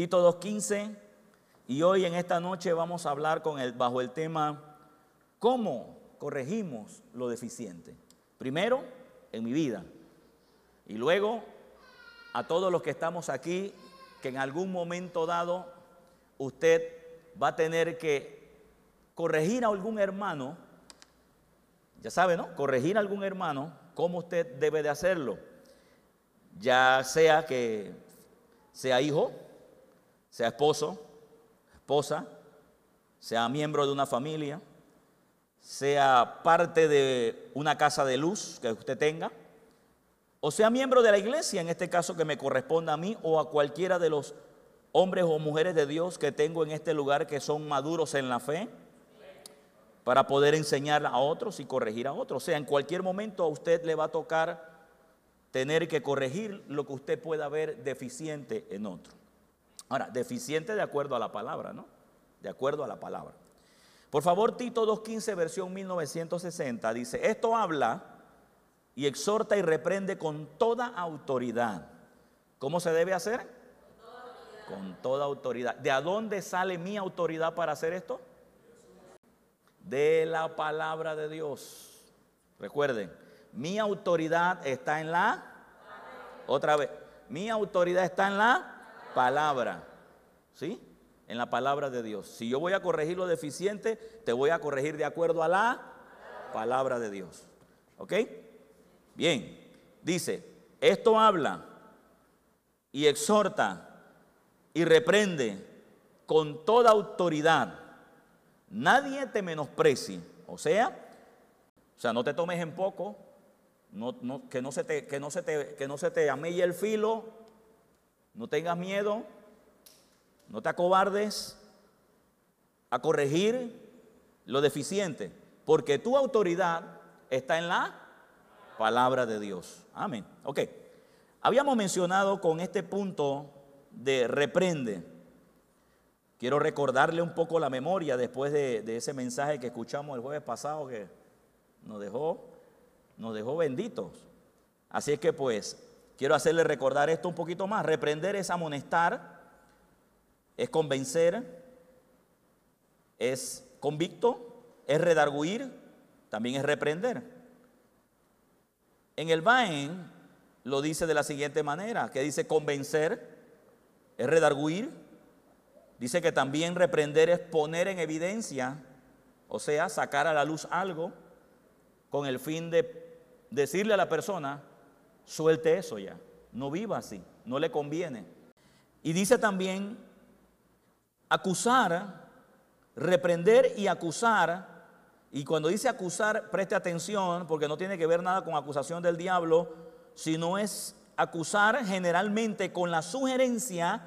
Tito 2.15 y hoy en esta noche vamos a hablar con el, bajo el tema ¿Cómo corregimos lo deficiente? Primero, en mi vida y luego a todos los que estamos aquí que en algún momento dado usted va a tener que corregir a algún hermano, ya sabe, ¿no? Corregir a algún hermano, ¿cómo usted debe de hacerlo? Ya sea que sea hijo, sea esposo, esposa, sea miembro de una familia, sea parte de una casa de luz que usted tenga, o sea miembro de la iglesia, en este caso que me corresponda a mí o a cualquiera de los hombres o mujeres de Dios que tengo en este lugar que son maduros en la fe, para poder enseñar a otros y corregir a otros. O sea, en cualquier momento a usted le va a tocar tener que corregir lo que usted pueda ver deficiente en otro. Ahora, deficiente de acuerdo a la palabra, ¿no? De acuerdo a la palabra. Por favor, Tito 2.15, versión 1960, dice, esto habla y exhorta y reprende con toda autoridad. ¿Cómo se debe hacer? Con toda autoridad. ¿De a dónde sale mi autoridad para hacer esto? De la palabra de Dios. Recuerden, mi autoridad está en la... Otra vez, mi autoridad está en la palabra. ¿Sí? En la palabra de Dios. Si yo voy a corregir lo deficiente, te voy a corregir de acuerdo a la palabra de Dios. ¿Ok? Bien, dice, esto habla y exhorta y reprende con toda autoridad. Nadie te menosprecie. O sea, o sea, no te tomes en poco, no, que, no se te, que, no se te, que no se te amelle el filo, no tengas miedo, no te acobardes a corregir lo deficiente, porque tu autoridad está en la palabra de Dios. Amén. Ok. Habíamos mencionado con este punto de reprende. Quiero recordarle un poco la memoria después de, de, ese mensaje que escuchamos el jueves pasado que nos dejó, nos dejó benditos. Así es que pues quiero hacerle recordar esto un poquito más. Reprender es amonestar, es convencer, es convicto, es redarguir, también es reprender. En el Baen lo dice de la siguiente manera, que dice convencer, es redarguir, dice que también reprender es poner en evidencia, o sea, sacar a la luz algo con el fin de decirle a la persona, suelte eso ya, no viva así, no le conviene. Y dice también acusar, reprender y acusar y cuando dice acusar, preste atención, porque no tiene que ver nada con acusación del diablo, sino es acusar generalmente con la sugerencia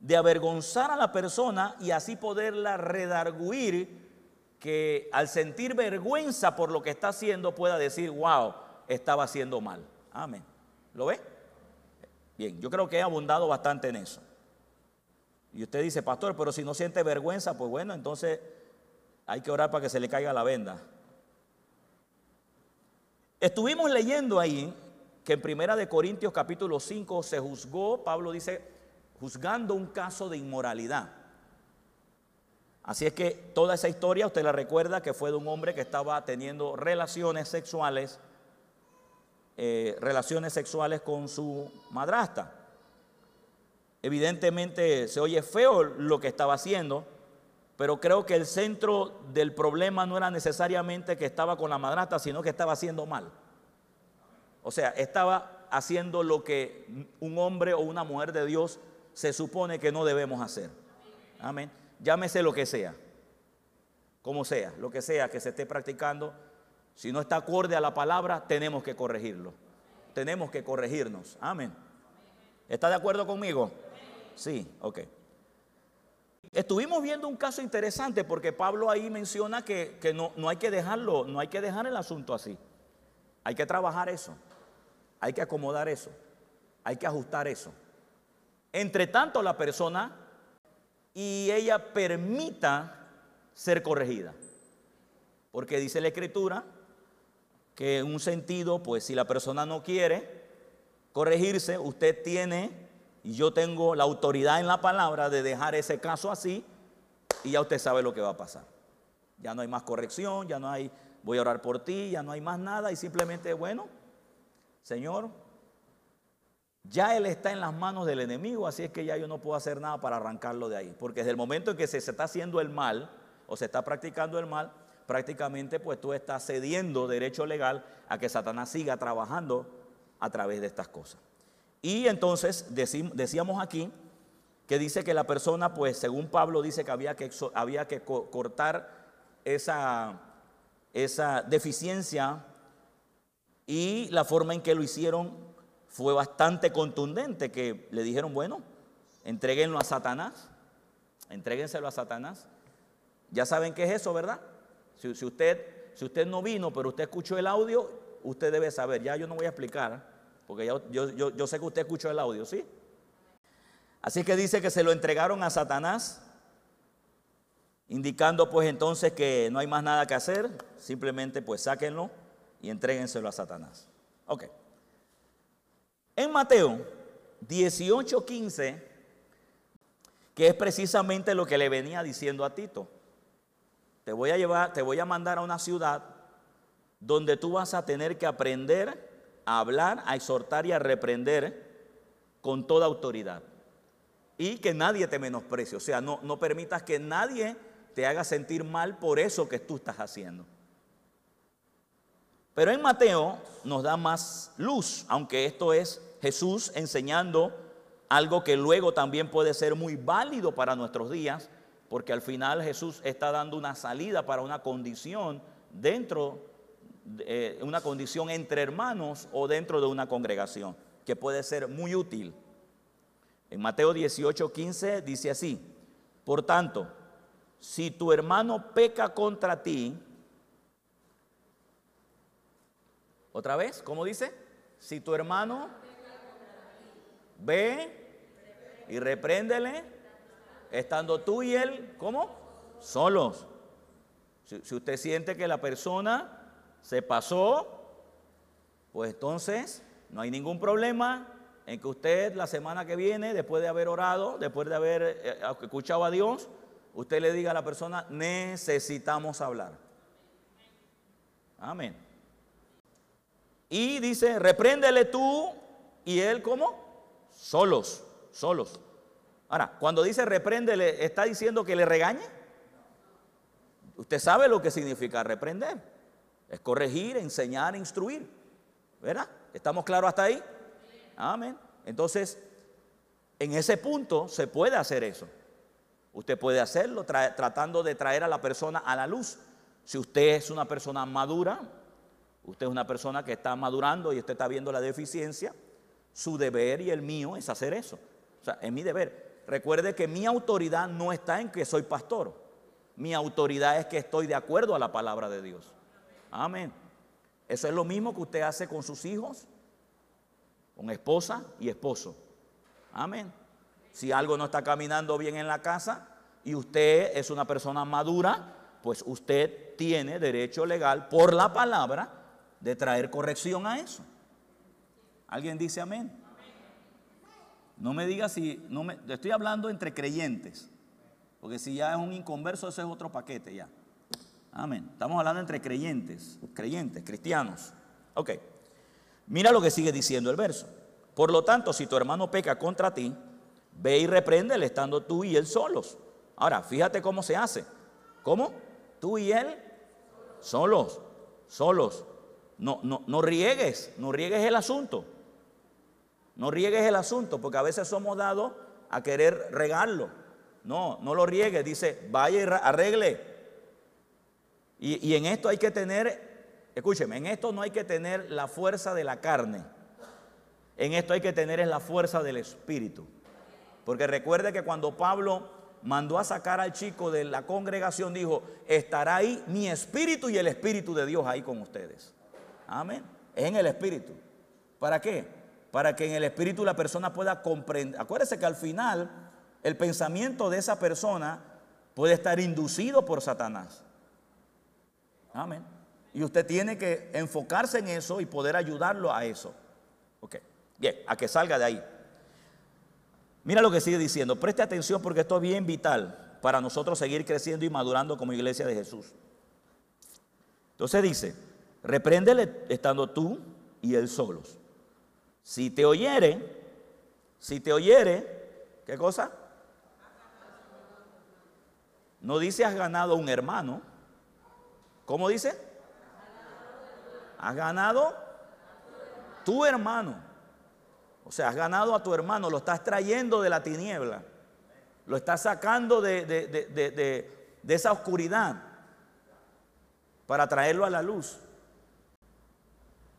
de avergonzar a la persona y así poderla redarguir, que al sentir vergüenza por lo que está haciendo pueda decir, wow, estaba haciendo mal. Amén. ¿Lo ve? Bien, yo creo que he abundado bastante en eso. Y usted dice, pastor, pero si no siente vergüenza, pues bueno, entonces hay que orar para que se le caiga la venda. Estuvimos leyendo ahí que en Primera de Corintios capítulo 5 se juzgó, Pablo dice, juzgando un caso de inmoralidad. Así es que toda esa historia usted la recuerda que fue de un hombre que estaba teniendo relaciones sexuales, eh, relaciones sexuales con su madrasta. Evidentemente se oye feo lo que estaba haciendo, pero creo que el centro del problema no era necesariamente que estaba con la madrastra, sino que estaba haciendo mal. O sea, estaba haciendo lo que un hombre o una mujer de Dios se supone que no debemos hacer. Amén. Llámese lo que sea, como sea, lo que sea que se esté practicando. Si no está acorde a la palabra, tenemos que corregirlo. Tenemos que corregirnos. Amén. ¿Está de acuerdo conmigo? Sí, ok. Estuvimos viendo un caso interesante porque Pablo ahí menciona que, no, no hay que dejarlo, no hay que dejar el asunto así. Hay que trabajar eso, hay que acomodar eso, hay que ajustar eso. Entre tanto la persona y ella permita ser corregida. Porque dice la escritura que en un sentido, pues si la persona no quiere corregirse, usted tiene Y yo tengo la autoridad en la palabra de dejar ese caso así y ya usted sabe lo que va a pasar. Ya no hay más corrección, ya no hay, voy a orar por ti, ya no hay más nada y simplemente, bueno, Señor, ya Él está en las manos del enemigo, así es que ya yo no puedo hacer nada para arrancarlo de ahí. Porque desde el momento en que se, se está haciendo el mal o se está practicando el mal, prácticamente pues tú estás cediendo derecho legal a que Satanás siga trabajando a través de estas cosas. Y entonces decíamos aquí que dice que la persona, pues según Pablo dice que había que, había que cortar esa, esa deficiencia y la forma en que lo hicieron fue bastante contundente, que le dijeron, bueno, entreguenlo a Satanás, entréguenselo a Satanás. Ya saben qué es eso, ¿verdad? Si, usted, si usted no vino, pero usted escuchó el audio, usted debe saber, ya yo no voy a explicar porque yo, yo, sé que usted escuchó el audio, ¿sí? Así que dice que se lo entregaron a Satanás, indicando pues entonces que no hay más nada que hacer, simplemente pues sáquenlo y entréguenselo a Satanás. Ok. En Mateo 18:15, que es precisamente lo que le venía diciendo a Tito, te voy a llevar, te voy a mandar a una ciudad donde tú vas a tener que aprender a hablar, a exhortar y a reprender con toda autoridad. Y que nadie te menosprecie. O sea, no, no permitas que nadie te haga sentir mal por eso que tú estás haciendo. Pero en Mateo nos da más luz, aunque esto es Jesús enseñando algo que luego también puede ser muy válido para nuestros días, porque al final Jesús está dando una salida para una condición dentro eh, una condición entre hermanos o dentro de una congregación, que puede ser muy útil. En Mateo 18, 15 dice así, por tanto, si tu hermano peca contra ti, otra vez, ¿cómo dice? Si tu hermano ve y repréndele, estando tú y él, ¿cómo? Solos. si usted siente que la persona se pasó, pues entonces no hay ningún problema en que usted la semana que viene, después de haber orado, después de haber eh, escuchado a Dios, usted le diga a la persona, necesitamos hablar. Amén. Y dice, repréndele tú y él como solos, solos. Ahora, cuando dice repréndele, ¿está diciendo que le regañe? Usted sabe lo que significa reprender. Es corregir, enseñar, instruir. ¿Verdad? ¿Estamos claros hasta ahí? Amén. Entonces, en ese punto se puede hacer eso. Usted puede hacerlo tratando de traer a la persona a la luz. Si usted es una persona madura, usted es una persona que está madurando y usted está viendo la deficiencia, su deber y el mío es hacer eso. O sea, es mi deber. Recuerde que mi autoridad no está en que soy pastor. Mi autoridad es que estoy de acuerdo a la palabra de Dios. Amén. Eso es lo mismo que usted hace con sus hijos, con esposa y esposo. Amén. Si algo no está caminando bien en la casa y usted es una persona madura, pues usted tiene derecho legal por la palabra de traer corrección a eso. ¿Alguien dice amén? No me diga si, no me, estoy hablando entre creyentes, porque si ya es un inconverso, ese es otro paquete ya. Amén. Estamos hablando entre creyentes, creyentes, cristianos. Ok. Mira lo que sigue diciendo el verso. Por lo tanto, si tu hermano peca contra ti, ve y repréndele estando tú y él solos. Ahora, fíjate cómo se hace. ¿Cómo? Tú y él solos, solos. No, no, no riegues, no riegues el asunto. No riegues el asunto, porque a veces somos dados a querer regarlo. No, no lo riegues. Dice, vaya y arregle y, en esto hay que tener, escúcheme, en esto no hay que tener la fuerza de la carne. En esto hay que tener la fuerza del Espíritu. Porque recuerde que cuando Pablo mandó a sacar al chico de la congregación, dijo, estará ahí mi espíritu y el espíritu de Dios ahí con ustedes. Amén. Es en el espíritu. ¿Para qué? Para que en el espíritu la persona pueda comprender. Acuérdese que al final el pensamiento de esa persona puede estar inducido por Satanás. Amén. Y usted tiene que enfocarse en eso y poder ayudarlo a eso. Ok. Bien, a que salga de ahí. Mira lo que sigue diciendo. Preste atención porque esto es bien vital para nosotros seguir creciendo y madurando como iglesia de Jesús. Entonces dice, repréndele estando tú y él solos. Si te oyere, si te oyere, ¿qué cosa? No dice has ganado un hermano. ¿Cómo dice? Has ganado tu hermano. O sea, has ganado a tu hermano, lo estás trayendo de la tiniebla. Lo estás sacando de, de esa oscuridad para traerlo a la luz.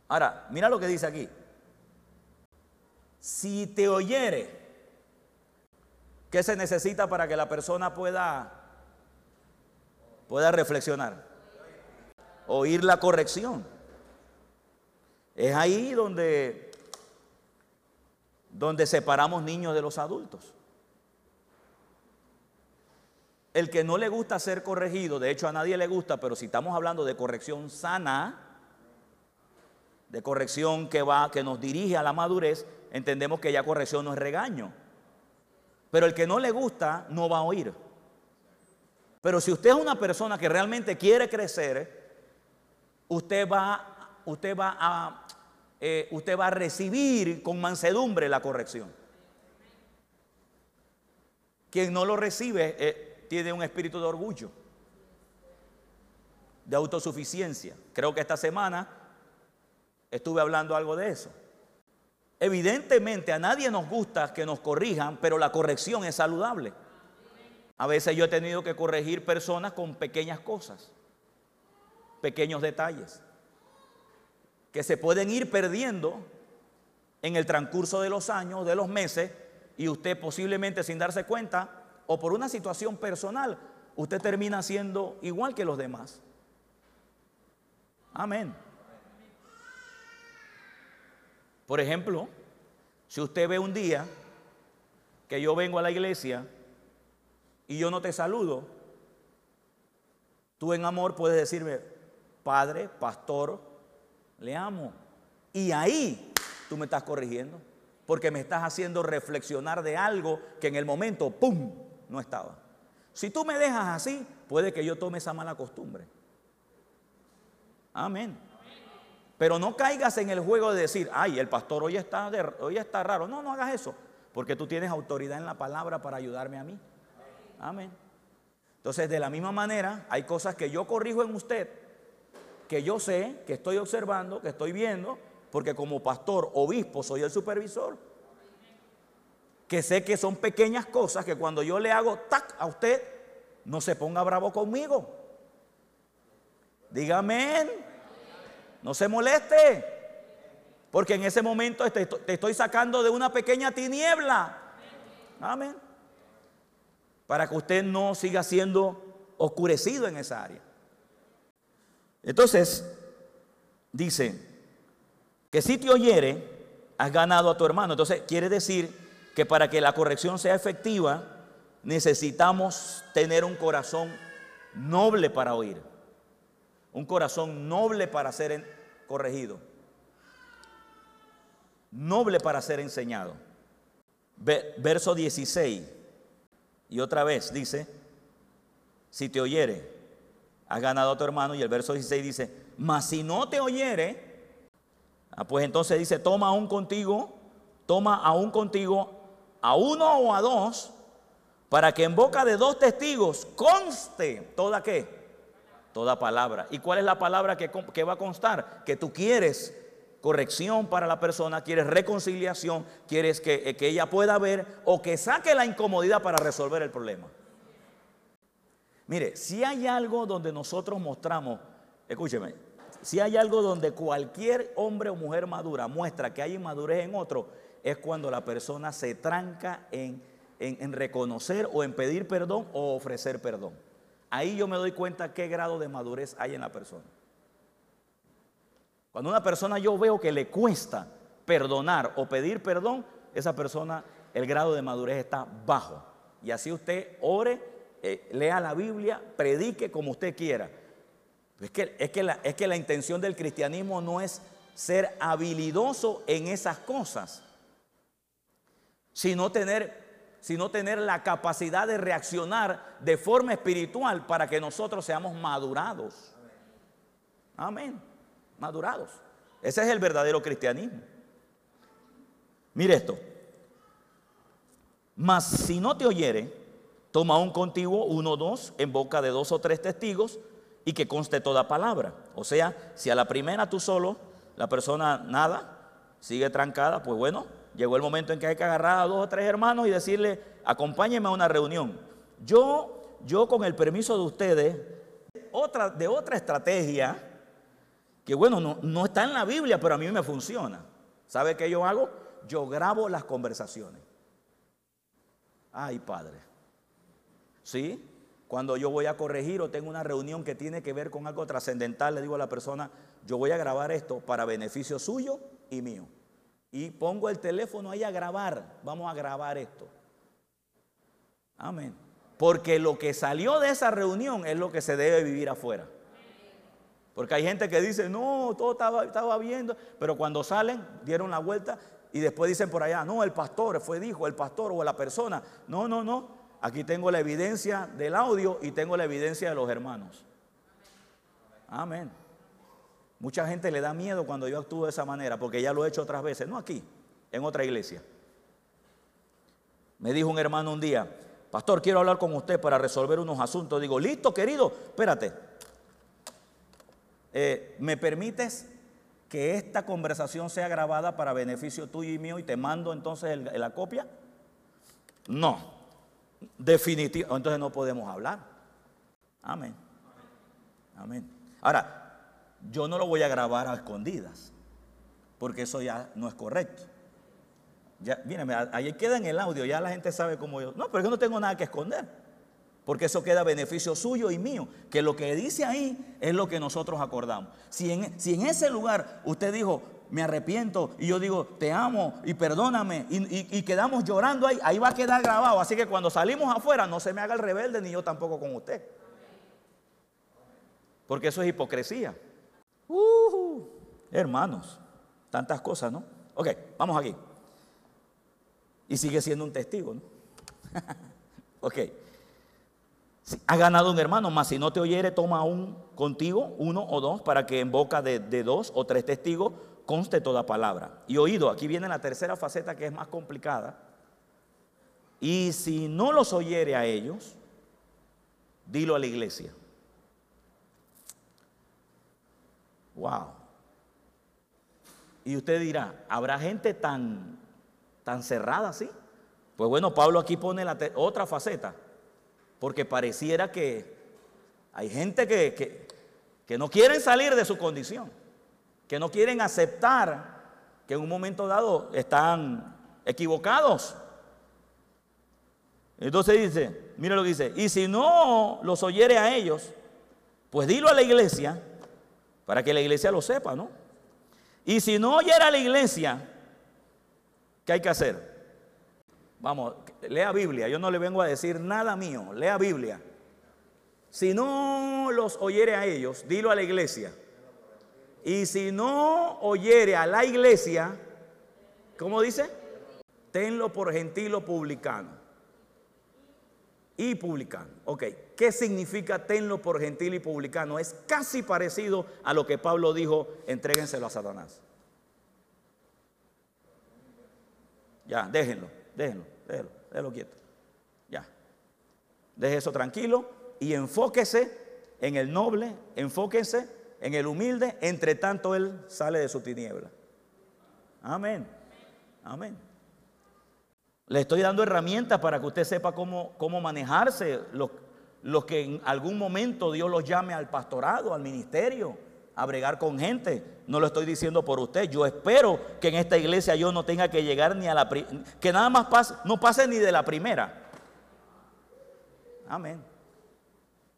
Ahora, mira lo que dice aquí. Si te oyere, ¿qué se necesita para que la persona pueda, pueda reflexionar? Oír la corrección. Es ahí donde, donde separamos niños de los adultos. El que no le gusta ser corregido, de hecho a nadie le gusta, pero si estamos hablando de corrección sana, de corrección que va, que nos dirige a la madurez, entendemos que ya corrección no es regaño. Pero el que no le gusta no va a oír. Pero si usted es una persona que realmente quiere crecer, usted va, usted va a, eh, usted va a recibir con mansedumbre la corrección. Quien no lo recibe eh, tiene un espíritu de orgullo, de autosuficiencia. Creo que esta semana estuve hablando algo de eso. Evidentemente a nadie nos gusta que nos corrijan, pero la corrección es saludable. A veces yo he tenido que corregir personas con pequeñas cosas, pequeños detalles, que se pueden ir perdiendo en el transcurso de los años, de los meses, y usted posiblemente sin darse cuenta o por una situación personal, usted termina siendo igual que los demás. Amén. Por ejemplo, si usted ve un día que yo vengo a la iglesia y yo no te saludo, tú en amor puedes decirme, Padre, pastor, le amo. Y ahí tú me estás corrigiendo, porque me estás haciendo reflexionar de algo que en el momento, ¡pum!, no estaba. Si tú me dejas así, puede que yo tome esa mala costumbre. Amén. Pero no caigas en el juego de decir, ay, el pastor hoy está, hoy está raro. No, no hagas eso, porque tú tienes autoridad en la palabra para ayudarme a mí. Amén. Entonces, de la misma manera, hay cosas que yo corrijo en usted, que yo sé, que estoy observando, que estoy viendo, porque como pastor, obispo, soy el supervisor. Que sé que son pequeñas cosas que cuando yo le hago tac a usted, no se ponga bravo conmigo. Dígame. No se moleste. Porque en ese momento te, estoy sacando de una pequeña tiniebla. Amén. Para que usted no siga siendo oscurecido en esa área. Entonces, dice que si te oyere, has ganado a tu hermano. Entonces, quiere decir que para que la corrección sea efectiva, necesitamos tener un corazón noble para oír un corazón noble para ser corregido, noble para ser enseñado. Verso 16, y otra vez dice, si te oyere, has ganado a tu hermano, y el verso 16 dice, mas si no te oyere, ah, pues entonces dice, toma aún contigo, toma aún contigo a uno o a dos, para que en boca de dos testigos conste toda qué? Toda palabra. ¿Y cuál es la palabra que, va a constar? Que tú quieres corrección para la persona, quieres reconciliación, quieres que, eh, que ella pueda ver o que saque la incomodidad para resolver el problema. Mire, si hay algo donde nosotros mostramos, escúcheme, si hay algo donde cualquier hombre o mujer madura muestra que hay inmadurez en otro, es cuando la persona se tranca en reconocer o en pedir perdón o ofrecer perdón. Ahí yo me doy cuenta qué grado de madurez hay en la persona. Cuando una persona yo veo que le cuesta perdonar o pedir perdón, esa persona, el grado de madurez está bajo. Y así usted ore, eh, lea la Biblia, predique como usted quiera. Es que, es, que es que la intención del cristianismo no es ser habilidoso en esas cosas, sino tener sino tener la capacidad de reaccionar de forma espiritual para que nosotros seamos madurados. Amén. Madurados. Ese es el verdadero cristianismo. Mire esto. Mas si no te oyere, toma un contigo, uno o dos, en boca de dos o tres testigos, y que conste toda palabra. O sea, si a la primera tú solo, la persona nada, sigue trancada, pues bueno, llegó el momento en que hay que agarrar a dos o tres hermanos y decirle, acompáñenme a una reunión. Yo, yo con el permiso de ustedes, otra, de otra estrategia, que bueno, no, no está en la Biblia, pero a mí me funciona. ¿Sabe qué yo hago? Yo grabo las conversaciones. Ay, Padre. ¿Sí? Cuando yo voy a corregir o tengo una reunión que tiene que ver con algo trascendental, le digo a la persona, yo voy a grabar esto para beneficio suyo y mío. Y pongo el teléfono ahí a grabar. Vamos a grabar esto. Amén. Porque lo que salió de esa reunión es lo que se debe vivir afuera. Porque hay gente que dice, no, todo estaba, estaba viendo, pero cuando salen, dieron la vuelta y después dicen por allá, no, el pastor fue dijo, el pastor o la persona. No, no, no. Aquí tengo la evidencia del audio y tengo la evidencia de los hermanos. Amén. Mucha gente le da miedo cuando yo actúo de esa manera, porque ya lo he hecho otras veces, no aquí, en otra iglesia. Me dijo un hermano un día, pastor, quiero hablar con usted para resolver unos asuntos. Digo, listo, querido, espérate. Eh, ¿Me permites que esta conversación sea grabada para beneficio tuyo y mío y te mando entonces la copia? No, definitivo, entonces no podemos hablar. Amén. Amén. Ahora, yo no lo voy a grabar a escondidas, porque eso ya no es correcto. Ya, mírame, ahí queda en el audio, ya la gente sabe cómo yo. No, pero yo no tengo nada que esconder, porque eso queda a beneficio suyo y mío, que lo que dice ahí es lo que nosotros acordamos. Si en, si en ese lugar usted dijo, me arrepiento, y yo digo, te amo y perdóname, y, y quedamos llorando ahí, ahí va a quedar grabado. Así que cuando salimos afuera, no se me haga el rebelde, ni yo tampoco con usted. Porque eso es hipocresía. Uh, hermanos, tantas cosas, ¿no? Ok, vamos aquí. Y sigue siendo un testigo, ¿no? ok. ha ganado un hermano, más si no te oyere, toma un contigo, uno o dos, para que en boca de dos o tres testigos conste toda palabra. Y oído, aquí viene la tercera faceta que es más complicada. Y si no los oyere a ellos, dilo a la iglesia. Wow. Y usted dirá, ¿habrá gente tan, tan cerrada así? Pues bueno, Pablo aquí pone la otra faceta, porque pareciera que hay gente que, que, que no quieren salir de su condición, que no quieren aceptar que en un momento dado están equivocados. Entonces dice, mire lo que dice, y si no los oyere a ellos, pues dilo a la iglesia para que la iglesia lo sepa, ¿no? Y si no oyera la iglesia, ¿qué hay que hacer? Vamos, lea Biblia, yo no le vengo a decir nada mío, lea Biblia. Si no los oyere a ellos, dilo a la iglesia. Y si no oyere a la iglesia, ¿cómo dice? Tenlo por gentil o publicano y publicano. Ok, ¿qué significa tenlo por gentil y publicano? Es casi parecido a lo que Pablo dijo, entréguenselo a Satanás. Ya, déjenlo, déjenlo, déjenlo, déjenlo quieto. Ya. Deje eso tranquilo y enfóquese en el noble, enfóquese en el humilde, entre tanto él sale de su tiniebla. Amén. Amén. Le estoy dando herramientas para que usted sepa cómo, cómo manejarse, los, que en algún momento Dios los llame al pastorado, al ministerio, a bregar con gente. No lo estoy diciendo por usted. Yo espero que en esta iglesia yo no tenga que llegar ni a la que nada más no pase ni de la primera. Amén.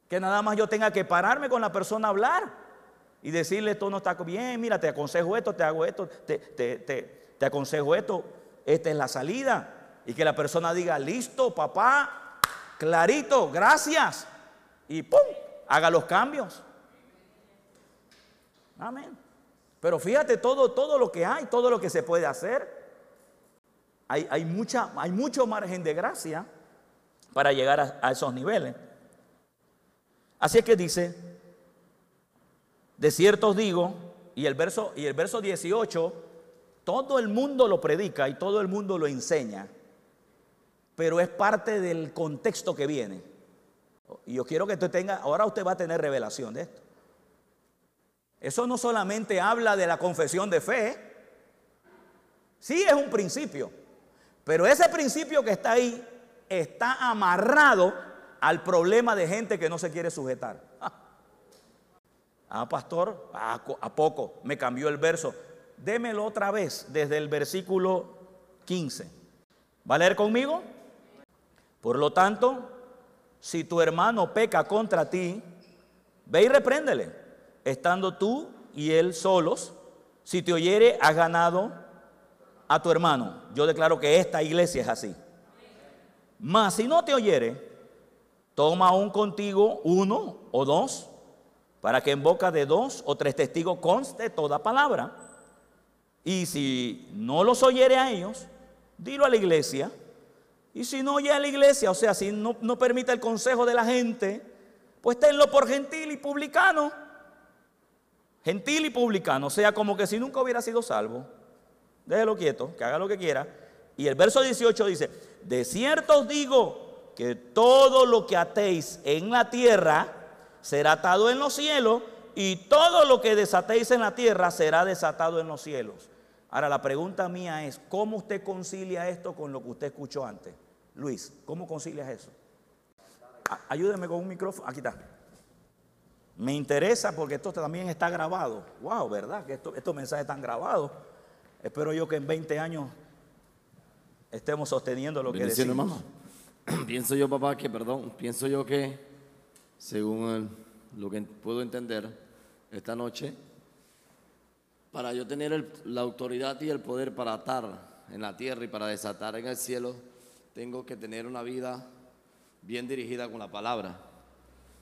Que nada más yo tenga que pararme con la persona a hablar y decirle esto no está bien, mira, te aconsejo esto, te hago esto, te, te, te aconsejo esto, esta es la salida y que la persona diga, listo, papá, clarito, gracias. Y ¡pum! Haga los cambios. Amén. Pero fíjate todo, todo lo que hay, todo lo que se puede hacer. Hay, hay, mucha, hay mucho margen de gracia para llegar a, esos niveles. Así es que dice, de cierto os digo, y el verso, y el verso 18, todo el mundo lo predica y todo el mundo lo enseña, pero es parte del contexto que viene. Y yo quiero que usted tenga, ahora usted va a tener revelación de esto. Eso no solamente habla de la confesión de fe, sí es un principio, pero ese principio que está ahí está amarrado al problema de gente que no se quiere sujetar. Ah, pastor, ah, a poco me cambió el verso. Démelo otra vez desde el versículo 15. ¿Va a leer conmigo? Por lo tanto, si tu hermano peca contra ti, ve y repréndele, estando tú y él solos. Si te oyere, has ganado a tu hermano. Yo declaro que esta iglesia es así. Mas si no te oyere, toma aún contigo uno o dos, para que en boca de dos o tres testigos conste toda palabra. Y si no los oyere a ellos, dilo a la iglesia. Y si no oye a la iglesia, o sea, si no, no permite el consejo de la gente, pues tenlo por gentil y publicano. Gentil y publicano, o sea, como que si nunca hubiera sido salvo. Déjelo quieto, que haga lo que quiera. Y el verso 18 dice, de cierto os digo que todo lo que atéis en la tierra será atado en los cielos y todo lo que desatéis en la tierra será desatado en los cielos. Ahora la pregunta mía es, ¿cómo usted concilia esto con lo que usted escuchó antes? Luis, ¿cómo concilias eso? ayúdeme con un micrófono. Aquí está. Me interesa porque esto también está grabado. Wow, ¿verdad? Que estos mensajes están grabados. Espero yo que en 20 años estemos sosteniendo lo que decimos. Mamá. pienso yo, papá, que, perdón, pienso yo que, según lo que puedo entender esta noche, para yo tener la autoridad y el poder para atar en la tierra y para desatar en el cielo, tengo que tener una vida bien dirigida con la palabra,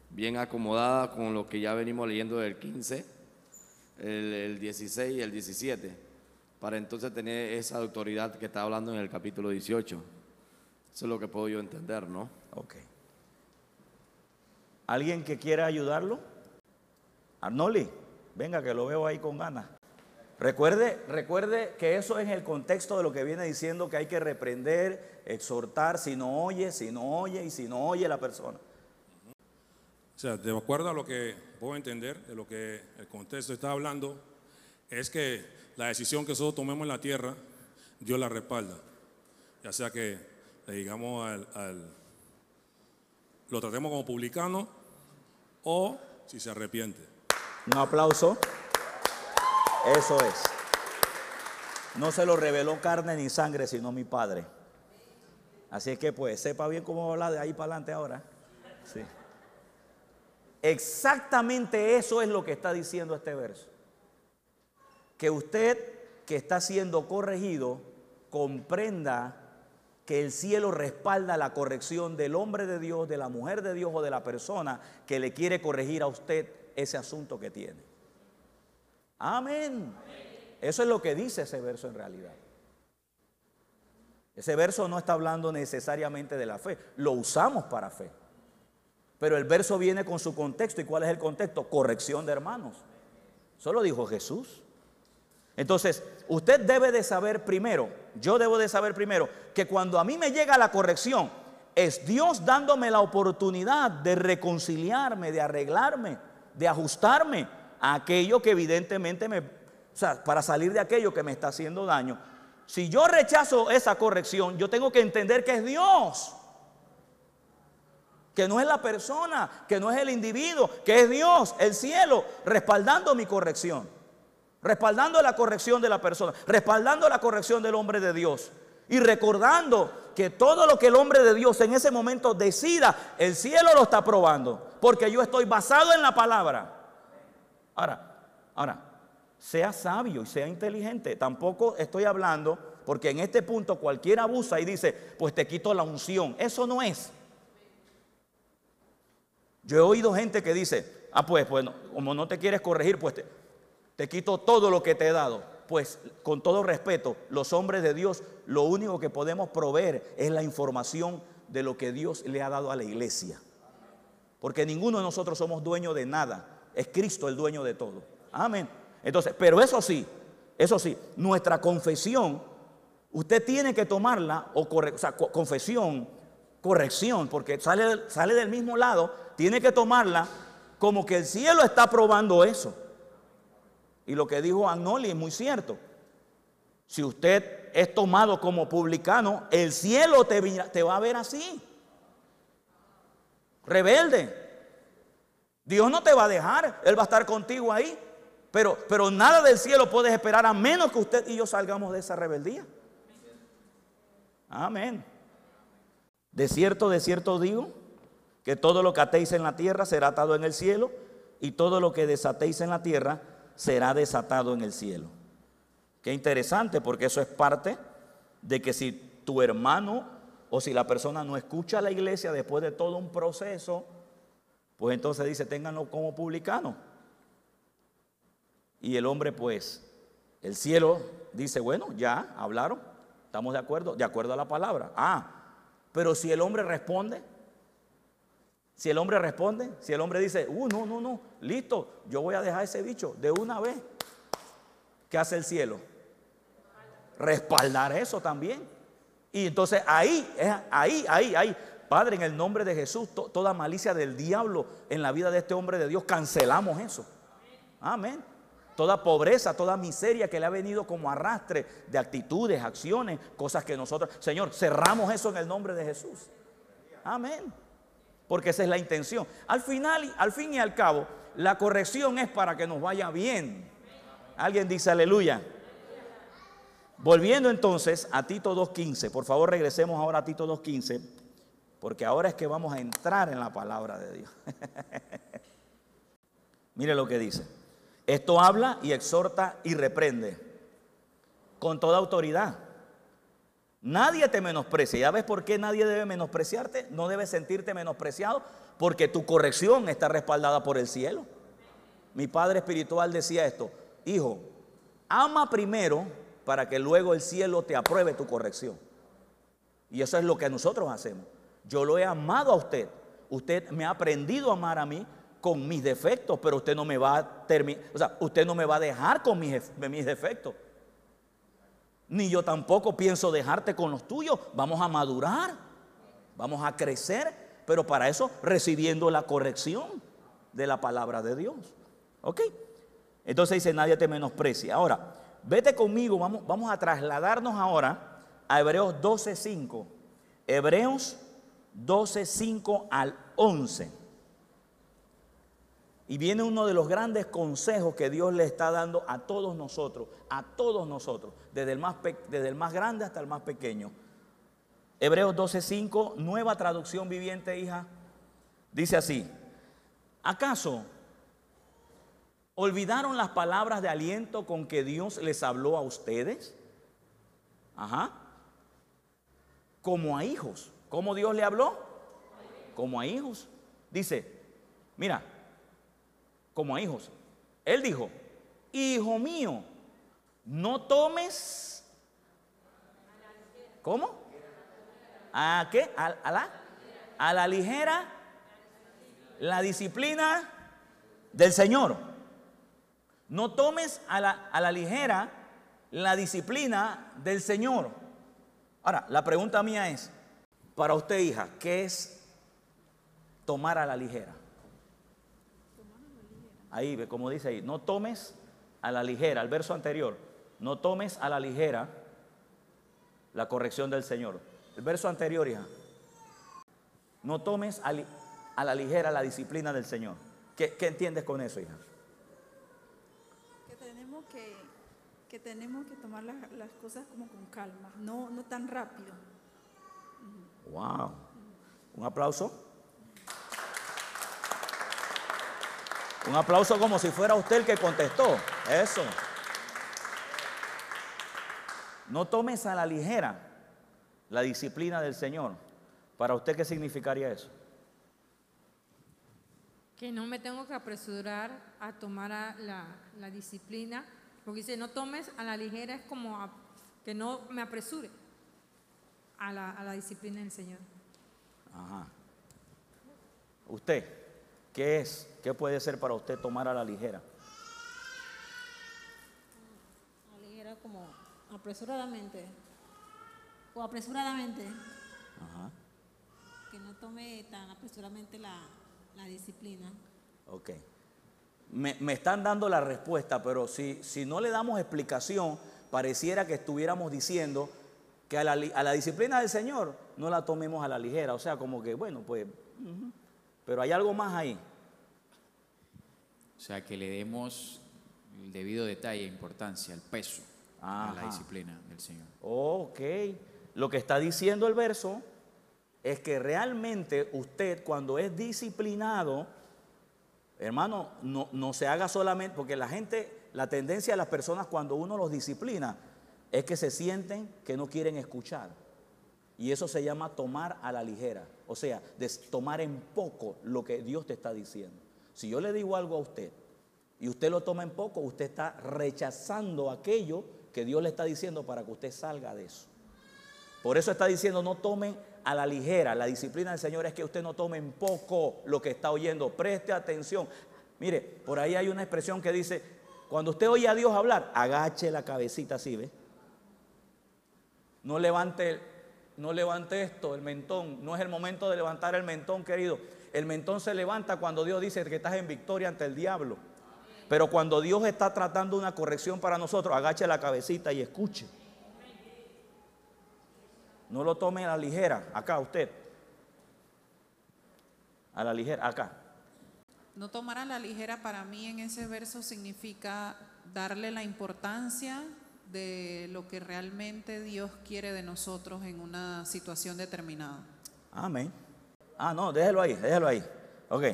bien acomodada con lo que ya venimos leyendo del 15, el, el 16 y el 17, para entonces tener esa autoridad que está hablando en el capítulo 18. Eso es lo que puedo yo entender, ¿no? Ok. ¿Alguien que quiera ayudarlo? Arnoli, venga que lo veo ahí con ganas. Recuerde, recuerde que eso es el contexto de lo que viene diciendo que hay que reprender, exhortar, si no oye, si no oye y si no oye la persona. O sea, de acuerdo a lo que puedo entender, de lo que el contexto está hablando, es que la decisión que nosotros tomemos en la tierra, Dios la respalda. Ya sea que le digamos al, lo tratemos como publicano o si se arrepiente. Un aplauso. Eso es. No se lo reveló carne ni sangre, sino mi Padre. Así que pues sepa bien cómo hablar de ahí para adelante ahora. Sí. Exactamente eso es lo que está diciendo este verso. Que usted que está siendo corregido comprenda que el cielo respalda la corrección del hombre de Dios, de la mujer de Dios o de la persona que le quiere corregir a usted ese asunto que tiene. Amén. Eso es lo que dice ese verso en realidad. Ese verso no está hablando necesariamente de la fe, lo usamos para fe. Pero el verso viene con su contexto. ¿Y cuál es el contexto? Corrección de hermanos. Eso lo dijo Jesús. Entonces, usted debe de saber primero, yo debo de saber primero, que cuando a mí me llega la corrección, es Dios dándome la oportunidad de reconciliarme, de arreglarme, de ajustarme aquello que evidentemente me, o sea, para salir de aquello que me está haciendo daño. Si yo rechazo esa corrección, yo tengo que entender que es Dios, que no es la persona, que no es el individuo, que es Dios, el cielo, respaldando mi corrección respaldando la corrección de la persona, respaldando la corrección del hombre de Dios y recordando que todo lo que el hombre de Dios en ese momento decida, el cielo lo está probando, porque yo estoy basado en la palabra. Ahora, ahora, sea sabio y sea inteligente. Tampoco estoy hablando, porque en este punto cualquiera abusa y dice, pues te quito la unción. Eso no es. Yo he oído gente que dice, ah, pues, bueno, como no te quieres corregir, pues te, te quito todo lo que te he dado. pues con todo respeto, los hombres de Dios, lo único que podemos proveer es la información de lo que Dios le ha dado a la iglesia. Porque ninguno de nosotros somos dueño de nada. Es Cristo el dueño de todo. Amén. Entonces, pero eso sí, eso sí, nuestra confesión, usted tiene que tomarla, o, o sea, confesión, corrección, porque sale, sale del mismo lado, tiene que tomarla como que el cielo está probando eso. Y lo que dijo Agnoli es muy cierto. Si usted es tomado como publicano, el cielo te, te va a ver así. Rebelde. Dios no te va a dejar, Él va a estar contigo ahí. Pero, pero nada del cielo puedes esperar a menos que usted y yo salgamos de esa rebeldía. Amén. De cierto, de cierto digo que todo lo que atéis en la tierra será atado en el cielo y todo lo que desatéis en la tierra será desatado en el cielo. Qué interesante porque eso es parte de que si tu hermano o si la persona no escucha a la iglesia después de todo un proceso, pues entonces dice, ténganlo como publicano. Y el hombre pues, el cielo dice, bueno, ya hablaron, estamos de acuerdo, de acuerdo a la palabra. Ah, pero si el hombre responde, si el hombre responde, si el hombre dice, uh, no, no, no, listo, yo voy a dejar ese bicho de una vez, ¿qué hace el cielo? Respaldar eso también. Y entonces ahí, ahí, ahí, ahí, Padre, en el nombre de Jesús, toda malicia del diablo en la vida de este hombre de Dios, cancelamos eso. Amén. Toda pobreza, toda miseria que le ha venido como arrastre de actitudes, acciones, cosas que nosotros, Señor, cerramos eso en el nombre de Jesús. Amén porque esa es la intención. Al final, al fin y al cabo, la corrección es para que nos vaya bien. Alguien dice aleluya. Volviendo entonces a Tito 2.15, por favor regresemos ahora a Tito 2.15, porque ahora es que vamos a entrar en la palabra de Dios. Mire lo que dice. Esto habla y exhorta y reprende con toda autoridad. Nadie te menosprecia. ¿Ya ves por qué nadie debe menospreciarte? No debes sentirte menospreciado porque tu corrección está respaldada por el cielo. Mi padre espiritual decía esto, hijo, ama primero para que luego el cielo te apruebe tu corrección. Y eso es lo que nosotros hacemos. Yo lo he amado a usted. Usted me ha aprendido a amar a mí con mis defectos, pero usted no me va a terminar, o sea, usted no me va a dejar con mis, defectos ni yo tampoco pienso dejarte con los tuyos. Vamos a madurar, vamos a crecer, pero para eso recibiendo la corrección de la palabra de Dios. ¿Ok? Entonces dice, nadie te menosprecia. Ahora, vete conmigo, vamos, vamos a trasladarnos ahora a Hebreos 12.5. Hebreos 12.5 al 11. Y viene uno de los grandes consejos que Dios le está dando a todos nosotros, a todos nosotros, desde el más, desde el más grande hasta el más pequeño. Hebreos 12:5, nueva traducción viviente, hija, dice así, ¿acaso olvidaron las palabras de aliento con que Dios les habló a ustedes? Ajá. Como a hijos. ¿Cómo Dios le habló? Como a hijos. Dice, mira, como a hijos. Él dijo, hijo mío, no tomes... ¿Cómo? ¿A qué? ¿A, la? A la ligera la disciplina del Señor. No tomes a la, a la ligera la disciplina del Señor. Ahora, la pregunta mía es, para usted hija, ¿qué es tomar a la ligera? Ahí, como dice ahí, no tomes a la ligera, al verso anterior, no tomes a la ligera la corrección del Señor. El verso anterior, hija, no tomes a, la ligera la disciplina del Señor. ¿Qué, entiendes con eso, hija? Que tenemos que, que, tenemos que tomar las, las, cosas como con calma, no, no tan rápido. Wow. Un aplauso. Un aplauso como si fuera usted el que contestó. Eso. No tomes a la ligera la disciplina del Señor. ¿Para usted qué significaría eso? Que no me tengo que apresurar a tomar la, disciplina Porque dice, no tomes a la ligera, es como que no me apresure a la, a la disciplina del Señor. Ajá. Usted, ¿qué es? ¿Qué puede ser para usted tomar a la ligera? La ligera como apresuradamente. O apresuradamente. Ajá. Que no tome tan apresuradamente la, la disciplina. Ok. Me, me están dando la respuesta, pero si, si no le damos explicación, pareciera que estuviéramos diciendo que a la, a la disciplina del Señor no la tomemos a la ligera. O sea, como que, bueno, pues, pero hay algo más ahí. O sea, que le demos el debido detalle, importancia, el peso a la disciplina del Señor. Ok. Lo que está diciendo el verso es que realmente usted cuando es disciplinado, hermano, no, no se haga solamente, porque la gente, la tendencia de las personas cuando uno los disciplina es que se sienten que no quieren escuchar. Y eso se llama tomar a la ligera, o sea, tomar en poco lo que Dios te está diciendo. Si yo le digo algo a usted y usted lo toma en poco, usted está rechazando aquello que Dios le está diciendo para que usted salga de eso. Por eso está diciendo, no tomen a la ligera. La disciplina del Señor es que usted no tome en poco lo que está oyendo. Preste atención. Mire, por ahí hay una expresión que dice, cuando usted oye a Dios hablar, agache la cabecita así, ¿ve? No levante, no levante esto, el mentón. No es el momento de levantar el mentón, querido. El mentón se levanta cuando Dios dice que estás en victoria ante el diablo. Pero cuando Dios está tratando una corrección para nosotros, agache la cabecita y escuche. No lo tome a la ligera. Acá usted. A la ligera, acá. No tomar a la ligera para mí en ese verso significa darle la importancia de lo que realmente Dios quiere de nosotros en una situación determinada. Amén. Ah, no, déjelo ahí, déjelo ahí. Ok.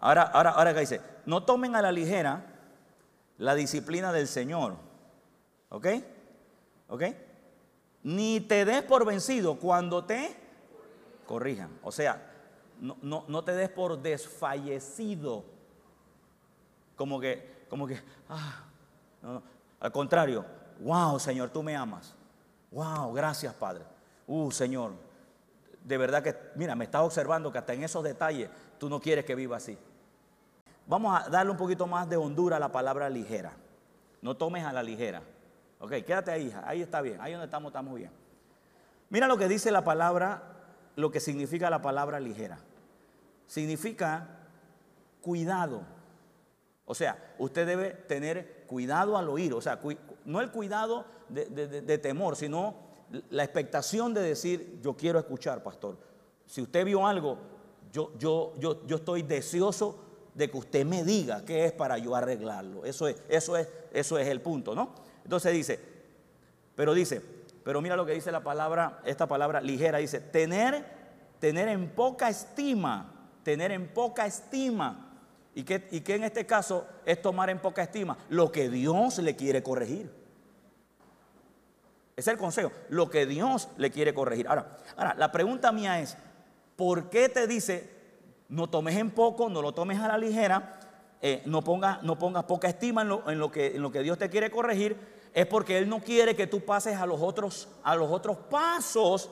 Ahora, ahora, ahora acá dice, no tomen a la ligera la disciplina del Señor. ¿Ok? ¿Ok? Ni te des por vencido cuando te corrijan. O sea, no, no, no te des por desfallecido. Como que, como que, ah, no, no. Al contrario, wow, Señor, tú me amas. Wow, gracias, Padre. Uh, Señor, de verdad que, mira, me estás observando que hasta en esos detalles tú no quieres que viva así. Vamos a darle un poquito más de hondura a la palabra ligera. No tomes a la ligera. Ok, quédate ahí, hija. Ahí está bien. Ahí donde estamos, estamos bien. Mira lo que dice la palabra, lo que significa la palabra ligera. Significa cuidado. O sea, usted debe tener cuidado al oír. O sea, no el cuidado de, de- de- temor, sino la expectación de decir, yo quiero escuchar, pastor. Si usted vio algo, yo, yo, yo, yo estoy deseoso de que usted me diga qué es para yo arreglarlo. Eso es, eso es, eso es el punto, ¿no? Entonces dice, pero dice, pero mira lo que dice la palabra, esta palabra ligera, dice, tener, tener en poca estima, tener en poca estima. ¿Y qué, ¿Y qué en este caso es tomar en poca estima? Lo que Dios le quiere corregir. Es el consejo, lo que Dios le quiere corregir. Ahora, ahora, la pregunta mía es, ¿por qué te dice, no tomes en poco, no lo tomes a la ligera, eh, no, pongas, no poca estima en lo, en lo que, en lo que Dios te quiere corregir? Es porque Él no quiere que tú pases a los otros, a los otros pasos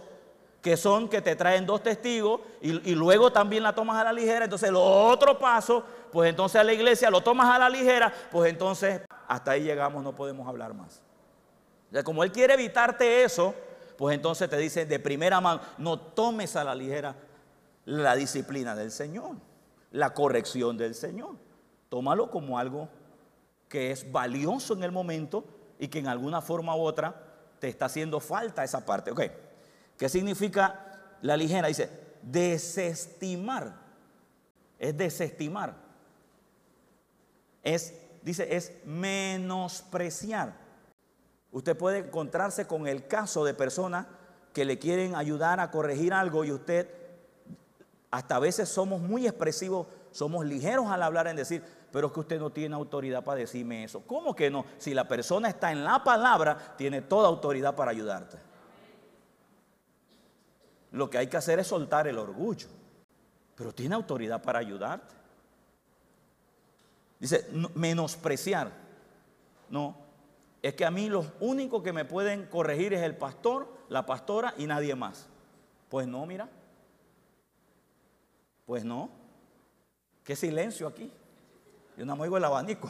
que son que te traen dos testigos y, luego también la tomas a la ligera. Entonces, el otro paso, pues entonces a la iglesia lo tomas a la ligera, pues entonces hasta ahí llegamos, no podemos hablar más. O como Él quiere evitarte eso, pues entonces te dice de primera mano, no tomes a la ligera la disciplina del Señor, la corrección del Señor. Tómalo como algo que es valioso en el momento y que en alguna forma u otra te está haciendo falta esa parte. Ok, ¿qué significa la ligera? Dice, desestimar. Es desestimar. Es, dice, es menospreciar. Usted puede encontrarse con el caso de personas que le quieren ayudar a corregir algo y usted hasta a veces somos muy expresivos, somos ligeros al hablar en decir, pero es que usted no tiene autoridad para decirme eso. ¿Cómo que no? Si la persona está en la palabra, tiene toda autoridad para ayudarte. Lo que hay que hacer es soltar el orgullo, pero tiene autoridad para ayudarte. Dice, no- menospreciar. No, es que a mí los únicos que me pueden corregir es el pastor, la pastora y nadie más. Pues no, mira. Pues no. Qué silencio aquí. Yo no me oigo el abanico.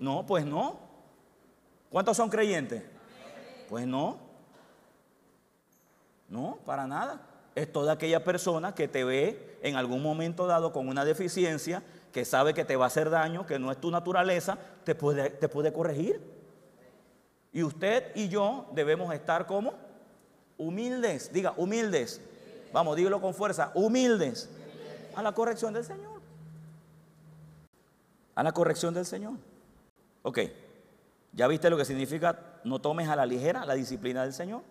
No, pues no. ¿Cuántos son creyentes? Pues no. No, para nada. Es toda aquella persona que te ve en algún momento dado con una deficiencia, que sabe que te va a hacer daño, que no es tu naturaleza, te puede, corregir. Y usted y yo debemos estar como humildes. Diga, humildes. Vamos, dígalo con fuerza. Humildes. A la corrección del Señor. A la corrección del Señor. Ok. ¿Ya viste lo que significa no tomes a la ligera la disciplina del Señor?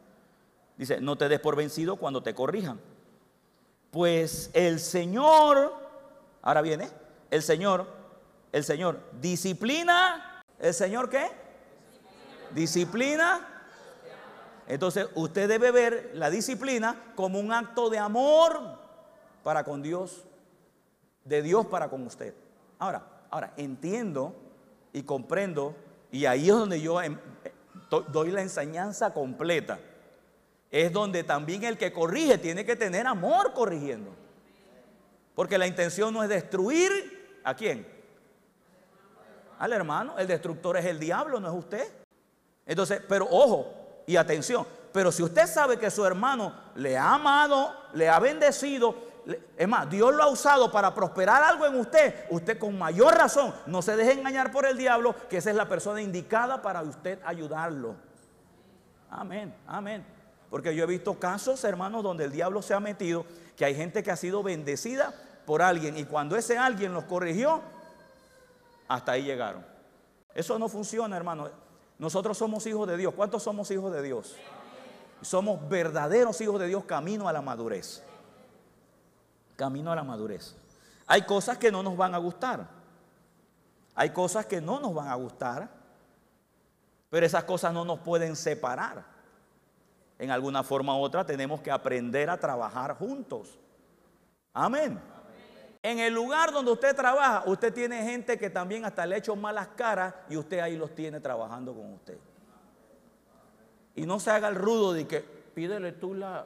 Dice, no te des por vencido cuando te corrijan. Pues el Señor, ahora viene, el Señor, el Señor, disciplina, ¿el Señor qué? Disciplina. Entonces usted debe ver la disciplina como un acto de amor para con Dios, de Dios para con usted. Ahora, ahora entiendo y comprendo, y ahí es donde yo em- eh, do- doy la enseñanza completa. Es donde también el que corrige tiene que tener amor corrigiendo. Porque la intención no es destruir a quién. Al hermano. El destructor es el diablo, no es usted. Entonces, pero ojo y atención. Pero si usted sabe que su hermano le ha amado, le ha bendecido, es más, Dios lo ha usado para prosperar algo en usted, usted con mayor razón no se deje engañar por el diablo, que esa es la persona indicada para usted ayudarlo. Amén, amén. Porque yo he visto casos, hermanos, donde el diablo se ha metido, que hay gente que ha sido bendecida por alguien y cuando ese alguien los corrigió, hasta ahí llegaron. Eso no funciona, hermano. Nosotros somos hijos de Dios. ¿Cuántos somos hijos de Dios? Somos verdaderos hijos de Dios camino a la madurez. Camino a la madurez. Hay cosas que no nos van a gustar. Hay cosas que no nos van a gustar. Pero esas cosas no nos pueden separar. En alguna forma u otra tenemos que aprender a trabajar juntos. Amén. En el lugar donde usted trabaja, usted tiene gente que también hasta le ha hecho malas caras y usted ahí los tiene trabajando con usted. Y no se haga el rudo de que pídele tú la,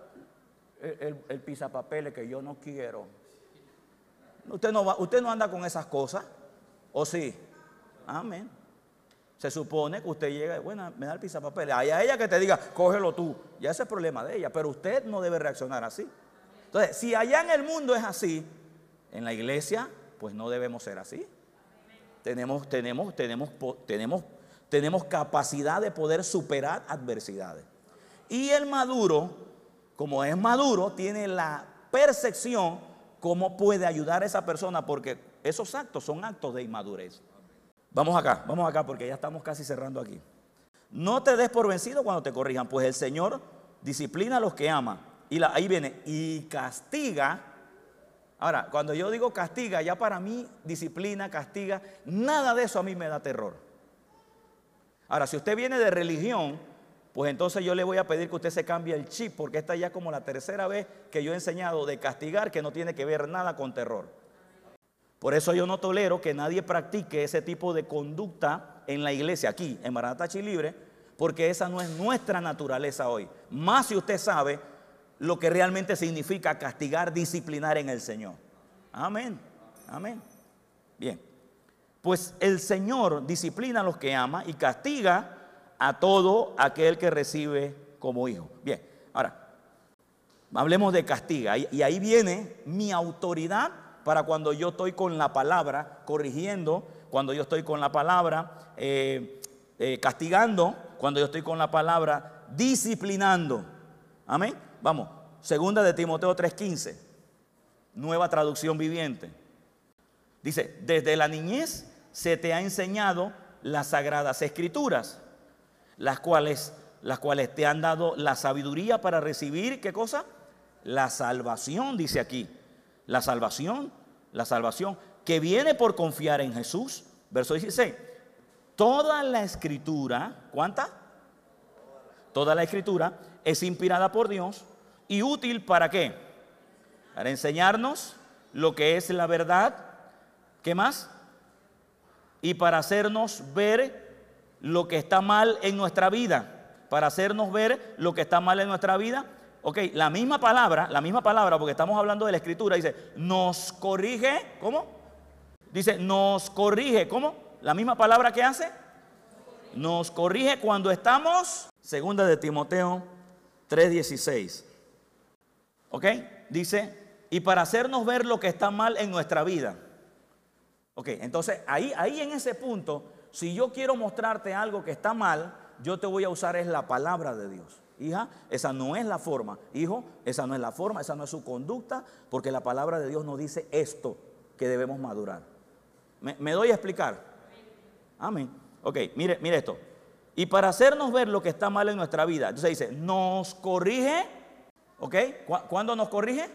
el, el, el que yo no quiero. Usted no, va, usted no anda con esas cosas, ¿o sí? Amén. Se supone que usted llega, bueno, me da el pisapapeles. Hay a ella que te diga, cógelo tú. Ya ese es el problema de ella, pero usted no debe reaccionar así. Entonces, si allá en el mundo es así, en la iglesia, pues no debemos ser así. Tenemos, tenemos, tenemos, tenemos, tenemos capacidad de poder superar adversidades. Y el maduro, como es maduro, tiene la percepción cómo puede ayudar a esa persona, porque esos actos son actos de inmadurez. Vamos acá, vamos acá, porque ya estamos casi cerrando aquí. No te des por vencido cuando te corrijan, pues el Señor disciplina a los que ama. Y la- ahí viene, y castiga. Ahora, cuando yo digo castiga, ya para mí disciplina, castiga, nada de eso a mí me da terror. Ahora, si usted viene de religión, pues entonces yo le voy a pedir que usted se cambie el chip, porque esta ya como la tercera vez que yo he enseñado de castigar, que no tiene que ver nada con terror. Por eso yo no tolero que nadie practique ese tipo de conducta en la iglesia, aquí, en Maranata Libre, porque esa no es nuestra naturaleza hoy. Más si usted sabe lo que realmente significa castigar, disciplinar en el Señor. Amén, amén. Bien, pues el Señor disciplina a los que ama y castiga a todo aquel que recibe como hijo. Bien, ahora, hablemos de castiga. Y ahí viene mi autoridad para cuando yo estoy con la palabra corrigiendo, cuando yo estoy con la palabra eh, eh, castigando, cuando yo estoy con la palabra disciplinando. Amén. Vamos, segunda de Timoteo 3:15, nueva traducción viviente. Dice, desde la niñez se te ha enseñado las sagradas escrituras, las cuales, las cuales te han dado la sabiduría para recibir, ¿qué cosa? La salvación, dice aquí. La salvación, la salvación que viene por confiar en Jesús. Verso 16. Toda la escritura, ¿cuánta? Toda la escritura es inspirada por Dios y útil para qué? Para enseñarnos lo que es la verdad. ¿Qué más? Y para hacernos ver lo que está mal en nuestra vida, para hacernos ver lo que está mal en nuestra vida. Ok, la misma palabra, la misma palabra, porque estamos hablando de la escritura, dice, nos corrige, ¿cómo? Dice, nos corrige, ¿cómo? La misma palabra que hace, nos corrige cuando estamos, segunda de Timoteo 3:16. ¿Ok? Dice, y para hacernos ver lo que está mal en nuestra vida. Ok, entonces ahí, ahí en ese punto, si yo quiero mostrarte algo que está mal, yo te voy a usar es la palabra de Dios. Hija, esa no es la forma. Hijo, esa no es la forma, esa no es su conducta, porque la palabra de Dios nos dice esto que debemos madurar. ¿Me, doy a explicar? Amén. Ok, mire, mire esto. Y para hacernos ver lo que está mal en nuestra vida, entonces dice, nos corrige, ¿ok? ¿Cu- ¿Cuándo nos corrige?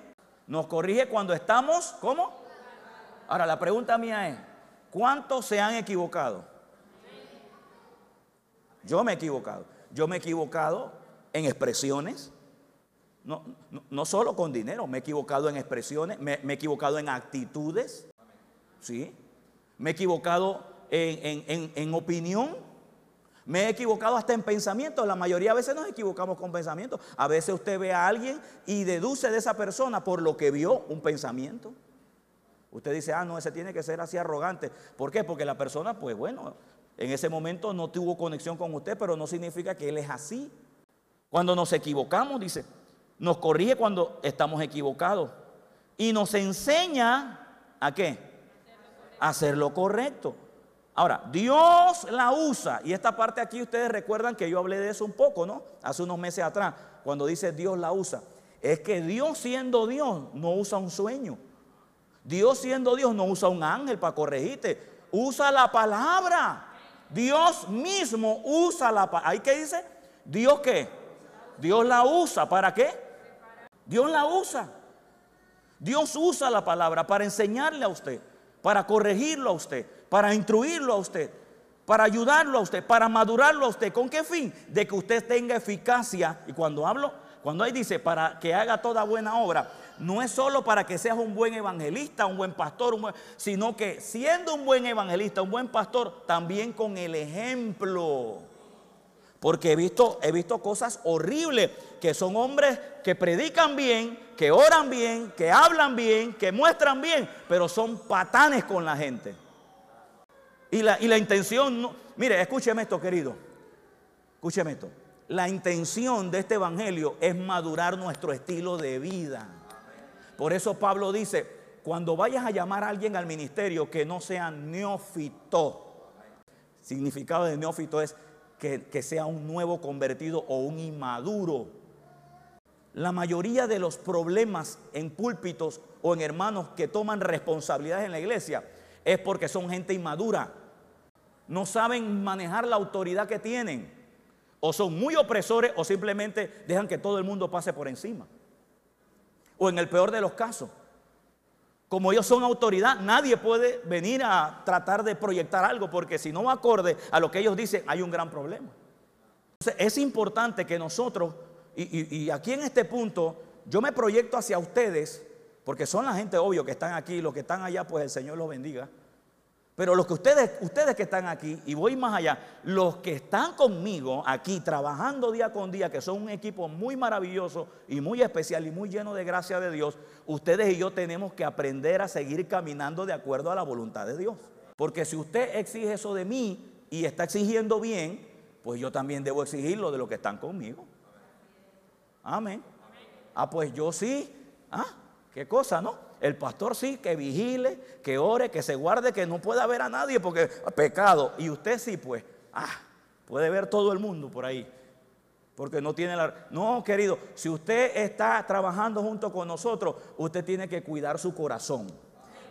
Nos corrige cuando estamos, ¿cómo? Ahora, la pregunta mía es, ¿cuántos se han equivocado? Yo me he equivocado. Yo me he equivocado en expresiones, no, no, solo con dinero, me he equivocado en expresiones, me, he equivocado en actitudes, ¿sí? Me he equivocado en, en- en- en opinión, me he equivocado hasta en pensamientos. La mayoría de veces nos equivocamos con pensamientos. A veces usted ve a alguien y deduce de esa persona por lo que vio un pensamiento. Usted dice, ah, no, ese tiene que ser así arrogante. ¿Por qué? Porque la persona, pues bueno, en ese momento no tuvo conexión con usted, pero no significa que él es así. Cuando nos equivocamos, dice, nos corrige cuando estamos equivocados. Y nos enseña a qué? Hacer lo correcto. Ahora, Dios la usa, y esta parte aquí ustedes recuerdan que yo hablé de eso un poco, ¿no? Hace unos meses atrás, cuando dice Dios la usa. Es que Dios siendo Dios no usa un sueño. Dios siendo Dios no usa un ángel para corregirte, usa la palabra. Dios mismo usa la palabra. ¿Ahí qué dice? ¿Dios qué? Dios la usa. ¿Para qué? Dios la usa. Dios usa la palabra para enseñarle a usted, para corregirlo a usted, para instruirlo a usted, para ayudarlo a usted, para madurarlo a usted. ¿Con qué fin? De que usted tenga eficacia. Y cuando hablo, cuando ahí dice para que haga toda buena obra, no es solo para que seas un buen evangelista, un buen pastor, un buen- sino que siendo un buen evangelista, un buen pastor, también con el ejemplo. Porque he visto, he visto cosas horribles, que son hombres que predican bien, que oran bien, que hablan bien, que muestran bien, pero son patanes con la gente. Y la, y la intención, no- mire, escúcheme esto, querido. Escúcheme esto. La intención de este evangelio es madurar nuestro estilo de vida. Por eso Pablo dice, cuando vayas a llamar a alguien al ministerio que no sea neófito, significado de neófito es que, sea un nuevo convertido o un inmaduro. La mayoría de los problemas en púlpitos o en hermanos que toman responsabilidades en la iglesia es porque son gente inmadura. No saben manejar la autoridad que tienen. O son muy opresores o simplemente dejan que todo el mundo pase por encima. O en el peor de los casos, como ellos son autoridad, nadie puede venir a tratar de proyectar algo porque si no acorde a lo que ellos dicen, hay un gran problema. Entonces, es importante que nosotros, y, y- y aquí en este punto, yo me proyecto hacia ustedes, porque son la gente obvio que están aquí, los que están allá, pues el Señor los bendiga. Pero los que ustedes, ustedes que están aquí, y voy más allá, los que están conmigo aquí trabajando día con día, que son un equipo muy maravilloso y muy especial y muy lleno de gracia de Dios, ustedes y yo tenemos que aprender a seguir caminando de acuerdo a la voluntad de Dios. Porque si usted exige eso de mí y está exigiendo bien, pues yo también debo exigirlo de los que están conmigo. Amén. Ah, pues yo sí. Ah, qué cosa, ¿no? El pastor sí, que vigile, que ore, que se guarde, que no pueda ver a nadie porque pecado. Y usted sí, pues, ah, puede ver todo el mundo por ahí. Porque no tiene la... No, querido, si usted está trabajando junto con nosotros, usted tiene que cuidar su corazón.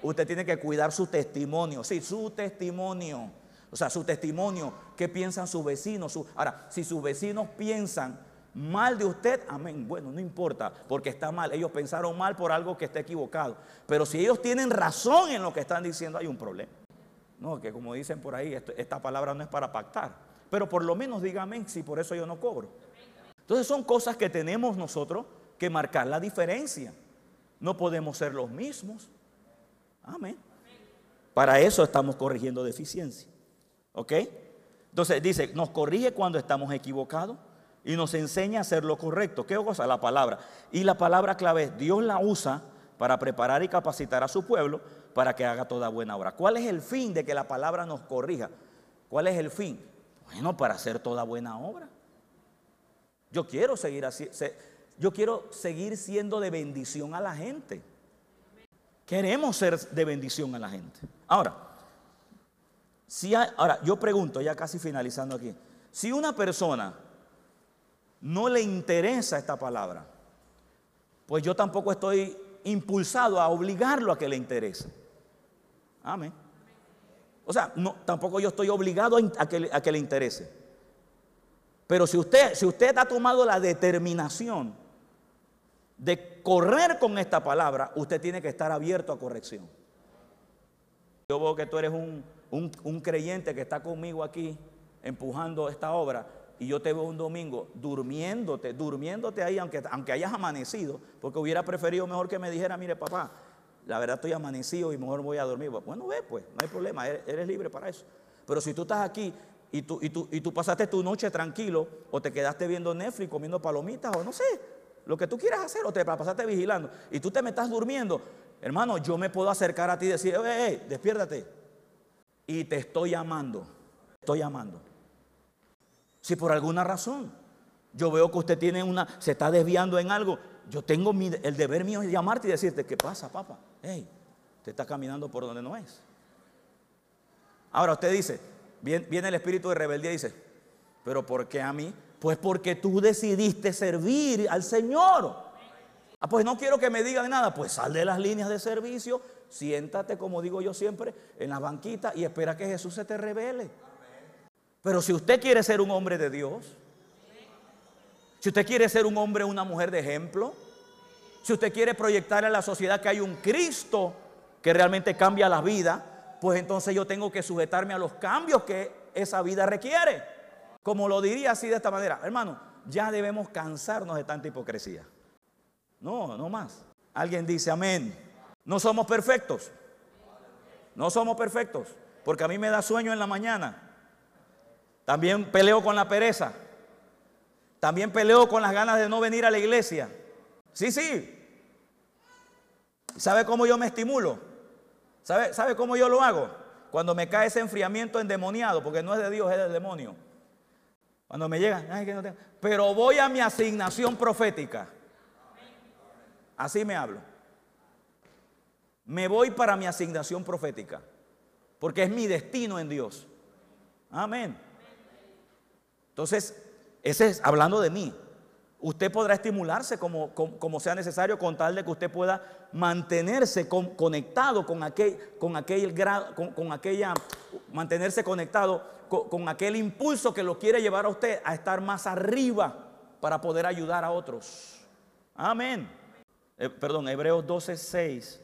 Usted tiene que cuidar su testimonio. Sí, su testimonio. O sea, su testimonio. ¿Qué piensan sus vecinos? Su- Ahora, si sus vecinos piensan mal de usted, amén. Bueno, no importa, porque está mal. Ellos pensaron mal por algo que está equivocado. Pero si ellos tienen razón en lo que están diciendo, hay un problema. No, que como dicen por ahí, esta palabra no es para pactar. Pero por lo menos dígame si por eso yo no cobro. Entonces son cosas que tenemos nosotros que marcar la diferencia. No podemos ser los mismos. Amén. Para eso estamos corrigiendo deficiencia. ¿Ok? Entonces dice, nos corrige cuando estamos equivocados y nos enseña a hacer lo correcto. ¿Qué cosa? La palabra. Y la palabra clave es, Dios la usa para preparar y capacitar a su pueblo para que haga toda buena obra. ¿Cuál es el fin de que la palabra nos corrija? ¿Cuál es el fin? Bueno, para hacer toda buena obra. Yo quiero seguir así, yo quiero seguir siendo de bendición a la gente. Queremos ser de bendición a la gente. Ahora, si ahora yo pregunto, ya casi finalizando aquí, si una persona no le interesa esta palabra, pues yo tampoco estoy impulsado a obligarlo a que le interese. Amén. O sea, no, tampoco yo estoy obligado a, que, a que le interese. Pero si usted, si usted ha tomado la determinación de correr con esta palabra, usted tiene que estar abierto a corrección. Yo veo que tú eres un, un, creyente que está conmigo aquí empujando esta obra y yo te veo un domingo durmiéndote, durmiéndote ahí, aunque, aunque hayas amanecido, porque hubiera preferido mejor que me dijera, mire papá, la verdad estoy amanecido y mejor voy a dormir. Bueno, ve pues, no hay problema, eres, libre para eso. Pero si tú estás aquí y tú, y, tú, y tú pasaste tu noche tranquilo o te quedaste viendo Netflix, comiendo palomitas o no sé, lo que tú quieras hacer o te pasaste vigilando y tú te me estás durmiendo, hermano, yo me puedo acercar a ti y decir, hey, despiértate. Y te estoy llamando, estoy llamando. Si por alguna razón yo veo que usted tiene una, se está desviando en algo, yo tengo el deber mío de llamarte y decirte, ¿qué pasa, papá? Hey, te está caminando por donde no es. Ahora usted dice, viene, viene el espíritu de rebeldía y dice, ¿pero por qué a mí? Pues porque tú decidiste servir al Señor. Ah, pues no quiero que me digan nada. Pues sal de las líneas de servicio, siéntate, como digo yo siempre, en la banquita y espera que Jesús se te revele. Pero si usted quiere ser un hombre de Dios, si usted quiere ser un hombre o una mujer de ejemplo, si usted quiere proyectar a la sociedad que hay un Cristo que realmente cambia la vida, pues entonces yo tengo que sujetarme a los cambios que esa vida requiere. Como lo diría así de esta manera, hermano, ya debemos cansarnos de tanta hipocresía. No, no más. Alguien dice amén. No somos perfectos. No somos perfectos. Porque a mí me da sueño en la mañana. También peleo con la pereza. También peleo con las ganas de no venir a la iglesia. Sí, sí. ¿Sabe cómo yo me estimulo? ¿Sabe, ¿Sabe cómo yo lo hago? Cuando me cae ese enfriamiento endemoniado, porque no es de Dios, es del demonio. Cuando me llega. Pero voy a mi asignación profética. Así me hablo. Me voy para mi asignación profética. Porque es mi destino en Dios. Amén. Entonces, ese es hablando de mí. Usted podrá estimularse como, como, sea necesario con tal de que usted pueda mantenerse conectado con aquel, con aquel con, con aquella, mantenerse conectado con, aquel impulso que lo quiere llevar a usted a estar más arriba para poder ayudar a otros. Amén. Eh, perdón, Hebreos 12, 6.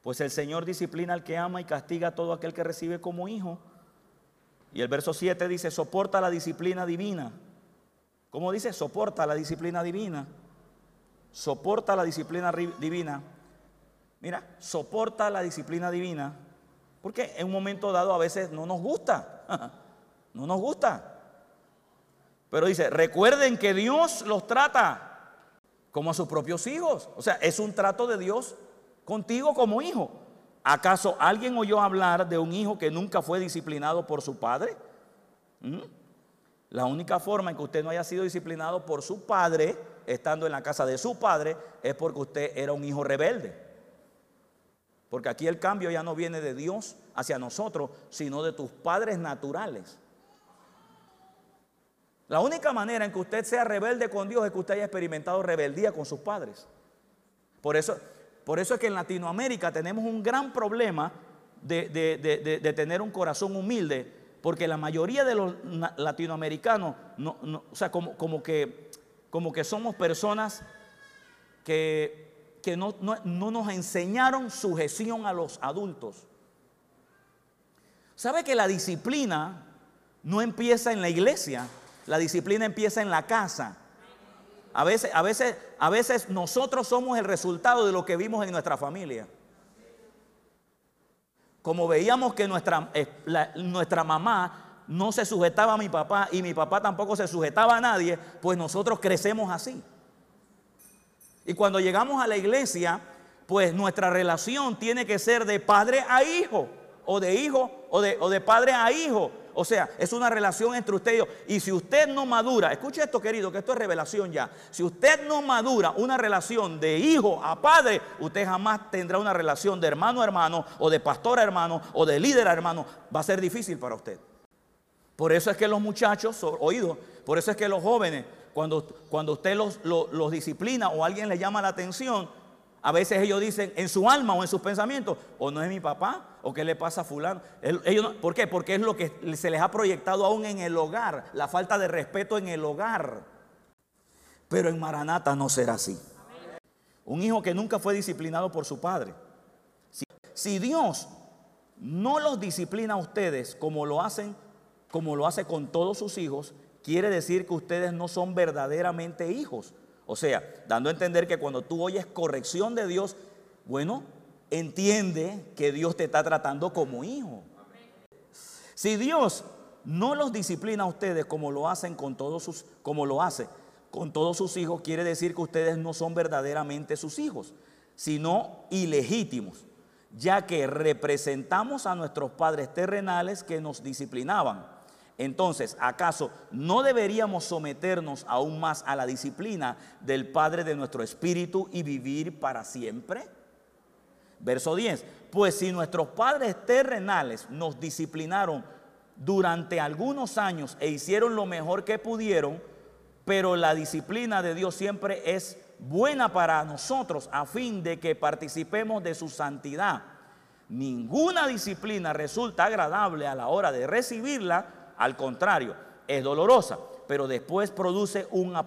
Pues el Señor disciplina al que ama y castiga a todo aquel que recibe como hijo. Y el verso 7 dice, soporta la disciplina divina. ¿Cómo dice? Soporta la disciplina divina. Soporta la disciplina divina. Mira, soporta la disciplina divina. Porque en un momento dado a veces no nos gusta. no nos gusta. Pero dice, recuerden que Dios los trata como a sus propios hijos. O sea, es un trato de Dios contigo como hijo. ¿Acaso alguien oyó hablar de un hijo que nunca fue disciplinado por su padre? ¿Mm? La única forma en que usted no haya sido disciplinado por su padre, estando en la casa de su padre, es porque usted era un hijo rebelde. Porque aquí el cambio ya no viene de Dios hacia nosotros, sino de tus padres naturales. La única manera en que usted sea rebelde con Dios es que usted haya experimentado rebeldía con sus padres. Por eso, por eso es que en Latinoamérica tenemos un gran problema de, tener un corazón humilde, porque la mayoría de los latinoamericanos, no, o sea, como, como, que, como que somos personas que, que no, no nos enseñaron sujeción a los adultos. ¿Sabe que la disciplina no empieza en la iglesia? La disciplina empieza en la casa. A veces, a veces, a veces nosotros somos el resultado de lo que vimos en nuestra familia. Como veíamos que nuestra, nuestra mamá no se sujetaba a mi papá y mi papá tampoco se sujetaba a nadie, pues nosotros crecemos así. Y cuando llegamos a la iglesia, pues nuestra relación tiene que ser de padre a hijo, o de hijo, o de, o de padre a hijo. O sea, es una relación entre usted y yo. Y si usted no madura, escuche esto querido, que esto es revelación ya. Si usted no madura una relación de hijo a padre, usted jamás tendrá una relación de hermano a hermano, o de pastor a hermano, o de líder a hermano. Va a ser difícil para usted. Por eso es que los muchachos, oído, por eso es que los jóvenes, cuando, cuando usted los, los, los disciplina o alguien le llama la atención, a veces ellos dicen en su alma o en sus pensamientos, o no es mi papá, o qué le pasa a fulano. ¿Por qué? Porque es lo que se les ha proyectado aún en el hogar, la falta de respeto en el hogar. Pero en Maranata no será así. Un hijo que nunca fue disciplinado por su padre. Si, si Dios no los disciplina a ustedes como lo hacen, como lo hace con todos sus hijos, quiere decir que ustedes no son verdaderamente hijos. O sea, dando a entender que cuando tú oyes corrección de Dios, bueno, entiende que Dios te está tratando como hijo. Si Dios no los disciplina a ustedes como lo hacen con todos sus, como lo hace con todos sus hijos, quiere decir que ustedes no son verdaderamente sus hijos, sino ilegítimos, ya que representamos a nuestros padres terrenales que nos disciplinaban. Entonces, ¿acaso no deberíamos someternos aún más a la disciplina del Padre de nuestro espíritu y vivir para siempre? Verso 10. Pues si nuestros padres terrenales nos disciplinaron durante algunos años e hicieron lo mejor que pudieron, pero la disciplina de Dios siempre es buena para nosotros a fin de que participemos de su santidad. Ninguna disciplina resulta agradable a la hora de recibirla, al contrario, es dolorosa, pero después produce una,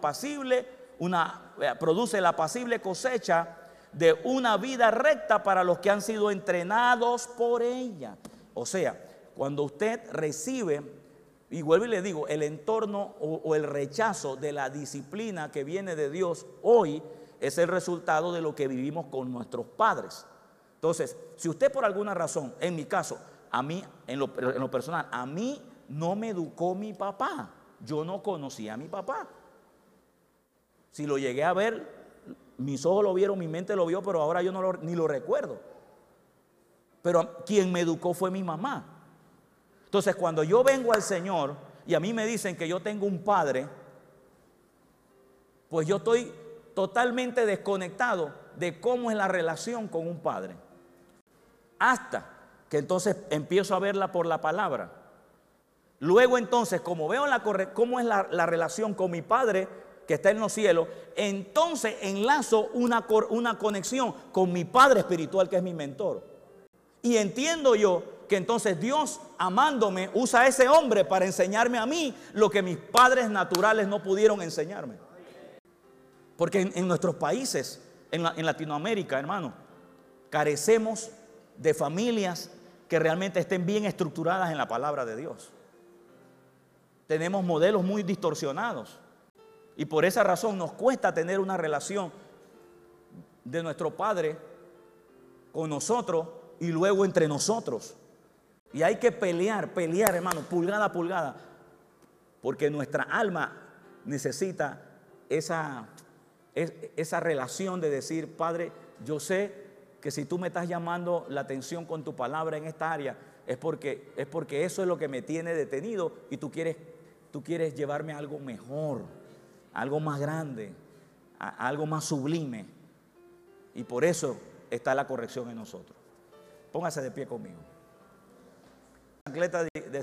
eh, produce la apacible cosecha de una vida recta para los que han sido entrenados por ella. O sea, cuando usted recibe, y vuelvo y le digo, el entorno o, el rechazo de la disciplina que viene de Dios hoy es el resultado de lo que vivimos con nuestros padres. Entonces, si usted por alguna razón, en mi caso, a mí, en lo personal, a mí no me educó mi papá, yo no conocía a mi papá. Si lo llegué a ver, mis ojos lo vieron, mi mente lo vio, pero ahora yo no lo- ni lo recuerdo. Pero quien me educó fue mi mamá. Entonces, cuando yo vengo al Señor y a mí me dicen que yo tengo un padre, pues yo estoy totalmente desconectado de cómo es la relación con un padre. Hasta que entonces empiezo a verla por la palabra. Luego entonces, como veo la cómo es la, la relación con mi padre que está en los cielos, entonces enlazo una, una conexión con mi padre espiritual que es mi mentor. Y entiendo yo que entonces Dios, amándome, usa a ese hombre para enseñarme a mí lo que mis padres naturales no pudieron enseñarme. Porque en, nuestros países, en Latinoamérica, hermano, carecemos de familias que realmente estén bien estructuradas en la palabra de Dios. Tenemos modelos muy distorsionados. Y por esa razón nos cuesta tener una relación de nuestro Padre con nosotros y luego entre nosotros. Y hay que pelear, pelear, hermano, pulgada a pulgada, porque nuestra alma necesita esa, es- esa relación de decir, Padre, yo sé que si tú me estás llamando la atención con tu palabra en esta área, es porque, es porque eso es lo que me tiene detenido y tú quieres, tú quieres llevarme a algo mejor, algo más grande, algo más sublime. Y por eso está la corrección en nosotros. Póngase de pie conmigo. De